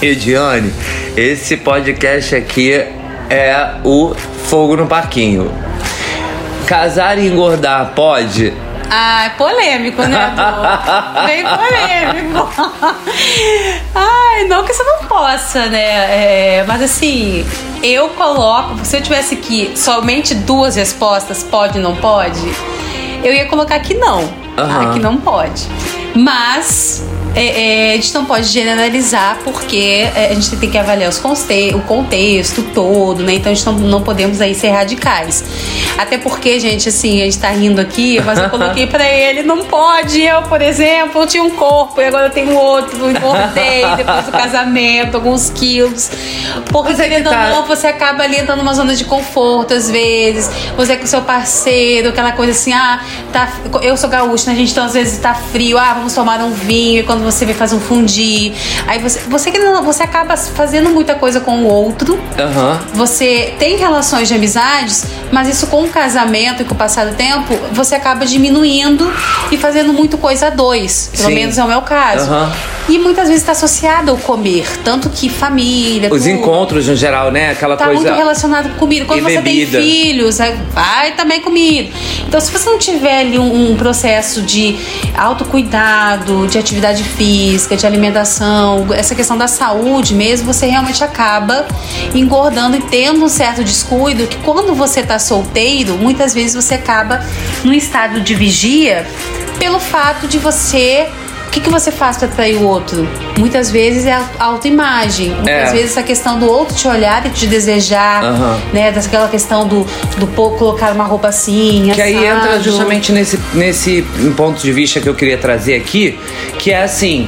Ediane, esse podcast aqui é o fogo no parquinho. Casar e engordar pode? Ah, é polêmico, né? Bem polêmico. Ai, não que você não possa, né? É, mas assim, eu coloco. Se eu tivesse aqui somente duas respostas, pode ou não pode, eu ia colocar que não. Uhum. que não pode. Mas é, é, a gente não pode generalizar porque é, a gente tem que avaliar os conte o contexto todo, né? Então a gente não, não podemos aí ser radicais. Até porque, gente, assim, a gente tá rindo aqui, mas eu coloquei pra ele, não pode. Eu, por exemplo, eu tinha um corpo e agora eu tenho outro, engordei depois do casamento, alguns quilos. Porque, você é tá... não, você acaba ali entrando numa zona de conforto às vezes. Você é com seu parceiro, aquela coisa assim, ah, tá, eu sou gaúcha, né, gente? Então às vezes tá frio, ah, vamos tomar um vinho. E quando você vai fazer um fundir. Aí você, você, você acaba fazendo muita coisa com o outro. Uhum. Você tem relações de amizades, mas isso com o casamento e com o passar do tempo, você acaba diminuindo e fazendo muito coisa a dois. Pelo Sim. menos é o meu caso. Uhum. E muitas vezes está associado ao comer. Tanto que família. Os tudo, encontros no geral, né? Aquela tá coisa. Tá muito relacionado com comida. Quando você bebida. tem filhos, vai também comida. Então, se você não tiver ali um, um processo de autocuidado, de atividade física, de alimentação, essa questão da saúde mesmo, você realmente acaba engordando e tendo um certo descuido que quando você está solteiro, muitas vezes você acaba num estado de vigia pelo fato de você o que, que você faz para atrair o outro? Muitas vezes é a autoimagem. Muitas é. vezes essa questão do outro te olhar e te desejar, uhum. né? Daquela questão do, do colocar uma roupa assim. Que aí entra justamente nesse, nesse ponto de vista que eu queria trazer aqui, que é assim,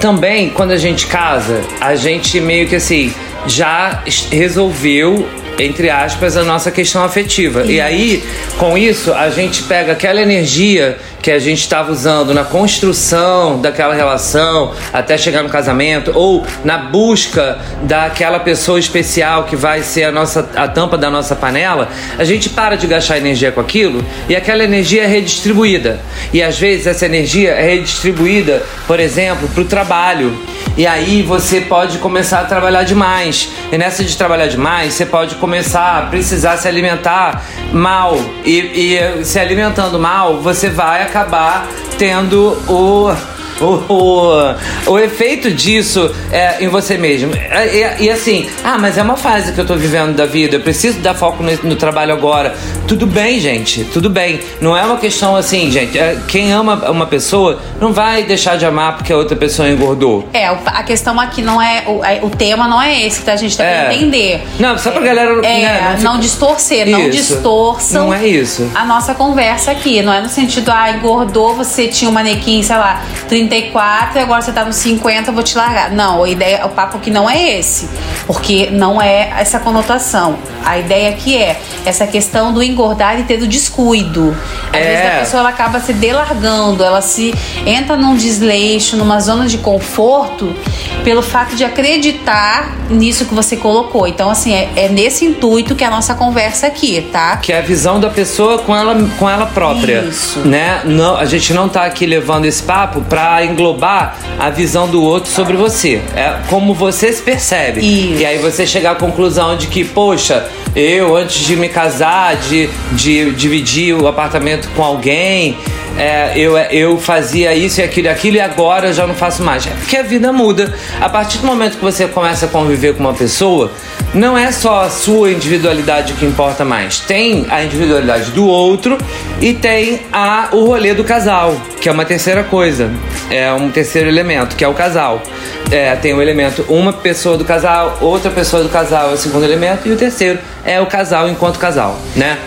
também quando a gente casa, a gente meio que assim já resolveu entre aspas, a nossa questão afetiva. E aí, com isso, a gente pega aquela energia que a gente estava usando na construção daquela relação até chegar no casamento ou na busca daquela pessoa especial que vai ser a nossa a tampa da nossa panela, a gente para de gastar energia com aquilo e aquela energia é redistribuída. E às vezes essa energia é redistribuída, por exemplo, para o trabalho. E aí você pode começar a trabalhar demais. E nessa de trabalhar demais, você pode começar a precisar se alimentar mal. E, e se alimentando mal, você vai acabar tendo o o, o, o efeito disso é, em você mesmo. E, e, assim, ah, mas é uma fase que eu tô vivendo da vida, eu preciso dar foco no, no, trabalho agora. Tudo bem, gente, tudo bem. Não é uma questão assim, gente. É, quem ama uma pessoa não vai deixar de amar porque a outra pessoa engordou. É, a questão aqui não é. O, é, o tema não é esse, tá? A gente tem é. que entender. Não, só pra galera. É, né, não, não distorcer, isso. não distorçam. Não é isso. A nossa conversa aqui. Não é no sentido, ah, engordou, você tinha um manequim, sei lá, 30 34 e agora você tá nos 50, vou te largar. Não, a ideia, o papo aqui não é esse. Porque não é essa conotação. A ideia aqui é essa questão do engordar e ter do descuido. Às é. vezes a pessoa ela acaba se delargando, ela se entra num desleixo, numa zona de conforto, pelo fato de acreditar nisso que você colocou. Então, assim, é, é nesse intuito que é a nossa conversa aqui, tá? Que é a visão da pessoa com ela, com ela própria. Isso. Né? Não, a gente não tá aqui levando esse papo pra englobar a visão do outro sobre você. É como você se percebe. Isso. E aí você chegar à conclusão de que, poxa, eu antes de me casar, de, de dividir o apartamento com alguém, é, eu, eu fazia isso e aquilo e aquilo e agora eu já não faço mais. É porque a vida muda. A partir do momento que você começa a conviver com uma pessoa, não é só a sua individualidade que importa mais. Tem a individualidade do outro e tem a, o rolê do casal, que é uma terceira coisa. É um terceiro elemento, que é o casal. É, tem o elemento uma pessoa do casal, outra pessoa do casal é o segundo elemento e o terceiro é o casal enquanto casal, né?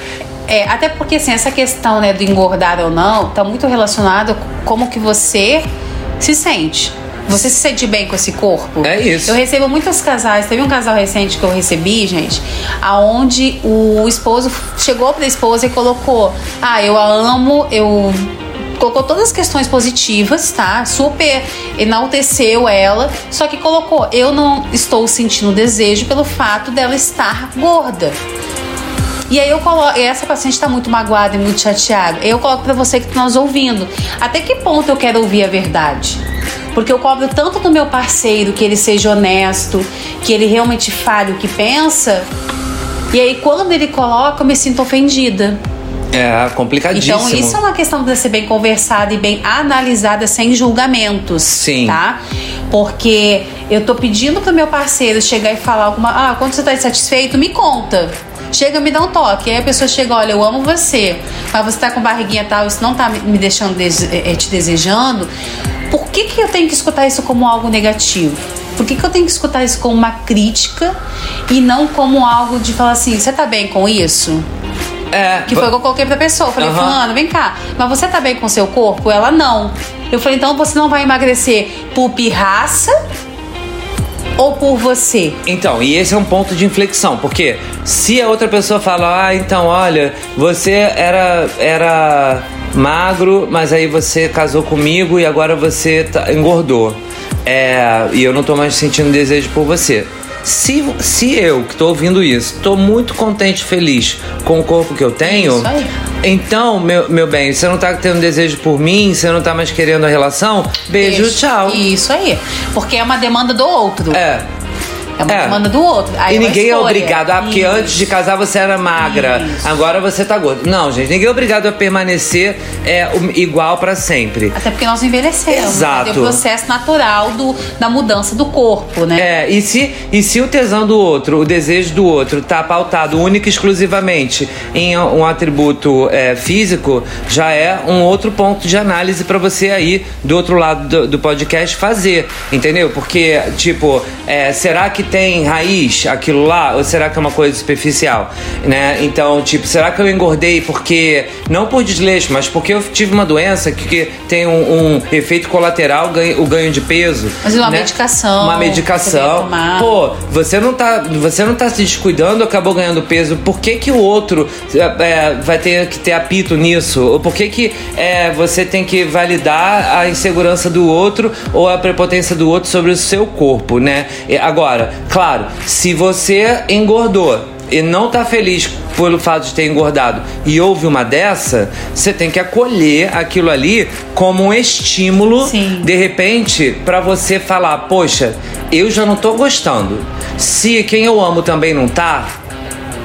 É, até porque assim, essa questão né, do engordar ou não tá muito relacionado com como que você se sente. Você se sente bem com esse corpo? É isso. Eu recebo muitos casais. Teve um casal recente que eu recebi, gente, aonde o esposo chegou pra esposa e colocou: Ah, eu a amo, eu colocou todas as questões positivas, tá? Super enalteceu ela, só que colocou: eu não estou sentindo desejo pelo fato dela estar gorda. E aí eu coloco, essa paciente está muito magoada e muito chateada. Eu coloco para você que está nos ouvindo. Até que ponto eu quero ouvir a verdade? Porque eu cobro tanto do meu parceiro que ele seja honesto, que ele realmente fale o que pensa. E aí, quando ele coloca, eu me sinto ofendida. É complicadíssimo. Então, isso é uma questão de ser bem conversada e bem analisada sem julgamentos. Sim. Tá? Porque eu tô pedindo pro meu parceiro chegar e falar alguma. Ah, quando você tá insatisfeito, me conta. Chega, me dá um toque. Aí a pessoa chega, olha, eu amo você, mas você tá com barriguinha tal, isso não tá me deixando é, te desejando. Por que, que eu tenho que escutar isso como algo negativo? Por que, que eu tenho que escutar isso como uma crítica e não como algo de falar assim, você tá bem com isso? É, Que foi o que eu coloquei pra pessoa. Eu falei, Aham. fulano, vem cá, mas você tá bem com seu corpo? Ela não. Eu falei, então você não vai emagrecer por pirraça ou por você? Então, e esse é um ponto de inflexão, porque se a outra pessoa fala, ah, então, olha, você era, era magro, mas aí você casou comigo e agora você tá- engordou. É, e eu não tô mais sentindo desejo por você. Se, se eu, que tô ouvindo isso, tô muito contente e feliz com o corpo que eu tenho, Isso aí. então, meu, meu bem, você não tá tendo desejo por mim, você não tá mais querendo a relação, beijo, Isso- tchau. Isso aí. Porque é uma demanda do outro. É. É uma É. demanda do outro. Aí E uma ninguém é escolha. obrigado, ah, porque Isso. antes de casar você era magra, Isso. agora você tá gordo. Não, gente, ninguém é obrigado a permanecer é, igual pra sempre. Até porque nós envelhecemos. Exato. É o processo natural do, da mudança do corpo, né? É, e se, e se o tesão do outro, o desejo do outro, tá pautado única e exclusivamente em um atributo é, físico, já é um outro ponto de análise pra você aí do outro lado do, do podcast fazer, entendeu? Porque, tipo, é, será que tem raiz aquilo lá ou será que é uma coisa superficial, né? Então, tipo, será que eu engordei porque não por desleixo, mas porque eu tive uma doença que, que tem um, um efeito colateral, ganho- o ganho de peso? Mas uma né? medicação, Uma medicação. Pô, você não tá, você não tá se descuidando, acabou ganhando peso. Por que que o outro é, é, vai ter que ter apito nisso? Ou por que que é, você tem que validar a insegurança do outro ou a prepotência do outro sobre o seu corpo, né? Agora, claro, se você engordou e não tá feliz pelo fato de ter engordado e houve uma dessa, você tem que acolher aquilo ali como um estímulo Sim. de repente, pra você falar, poxa, eu já não tô gostando. Se quem eu amo também não tá,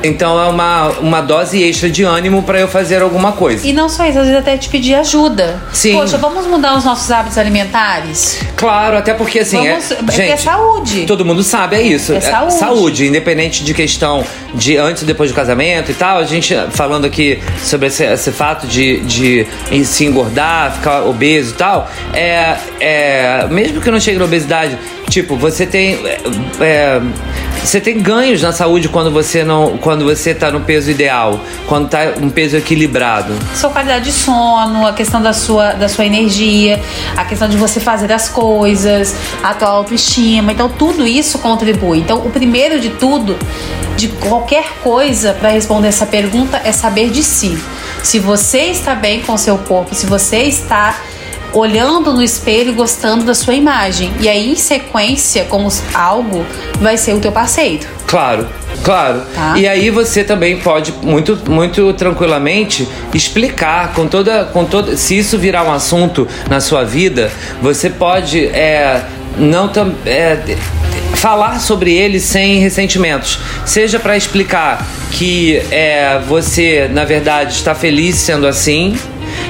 então é uma, uma dose extra de ânimo pra eu fazer alguma coisa. E não só isso, às vezes até te pedir ajuda. Sim. Poxa, vamos mudar os nossos hábitos alimentares? Claro, até porque assim, Vamos- é, é porque gente, é saúde. Todo mundo sabe, é isso. É saúde. independente de questão de antes e depois do casamento e tal. A gente falando aqui sobre esse, esse fato de, de se engordar, ficar obeso e tal. É, é, mesmo que não chegue na obesidade, tipo, você tem. é, é, você tem ganhos na saúde quando você não. Quando você tá no peso ideal, quando tá um peso equilibrado. Sua qualidade de sono, a questão da sua, da sua energia, a questão de você fazer as coisas, a tua autoestima. Então, tudo isso contribui. Então, o primeiro de tudo, de qualquer coisa, para responder essa pergunta, é saber de si. Se você está bem com seu corpo, se você está olhando no espelho e gostando da sua imagem. E aí, em sequência, como algo, vai ser o teu parceiro. Claro, claro. Tá. E aí você também pode muito, muito tranquilamente explicar com toda, com toda, se isso virar um assunto na sua vida, você pode é, não é, falar sobre ele sem ressentimentos. Seja para explicar que é, você na verdade está feliz sendo assim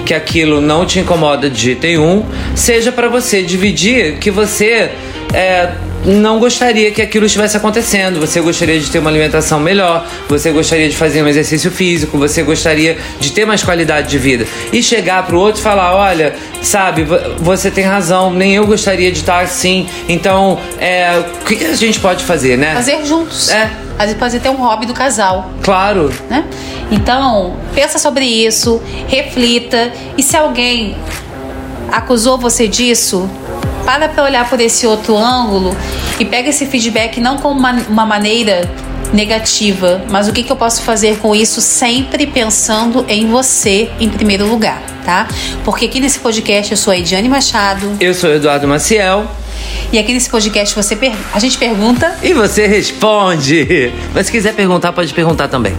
que aquilo não te incomoda de jeito nenhum, seja para você dividir que você é, não gostaria que aquilo estivesse acontecendo. Você gostaria de ter uma alimentação melhor, você gostaria de fazer um exercício físico, você gostaria de ter mais qualidade de vida. E chegar pro outro e falar: olha, sabe, vo- você tem razão, nem eu gostaria de estar assim. Então, é, o que, que a gente pode fazer, né? Fazer juntos. É. Às vezes pode ter um hobby do casal. Claro. né? Então, pensa sobre isso, reflita e se alguém acusou você disso, para pra olhar por esse outro ângulo e pega esse feedback não como uma, uma maneira negativa, mas o que, que eu posso fazer com isso sempre pensando em você em primeiro lugar, tá? Porque aqui nesse podcast eu sou a Ediane Machado Eu sou Eduardo Maciel. e aqui nesse podcast você per- a gente pergunta E você responde. Mas se quiser perguntar, pode perguntar também.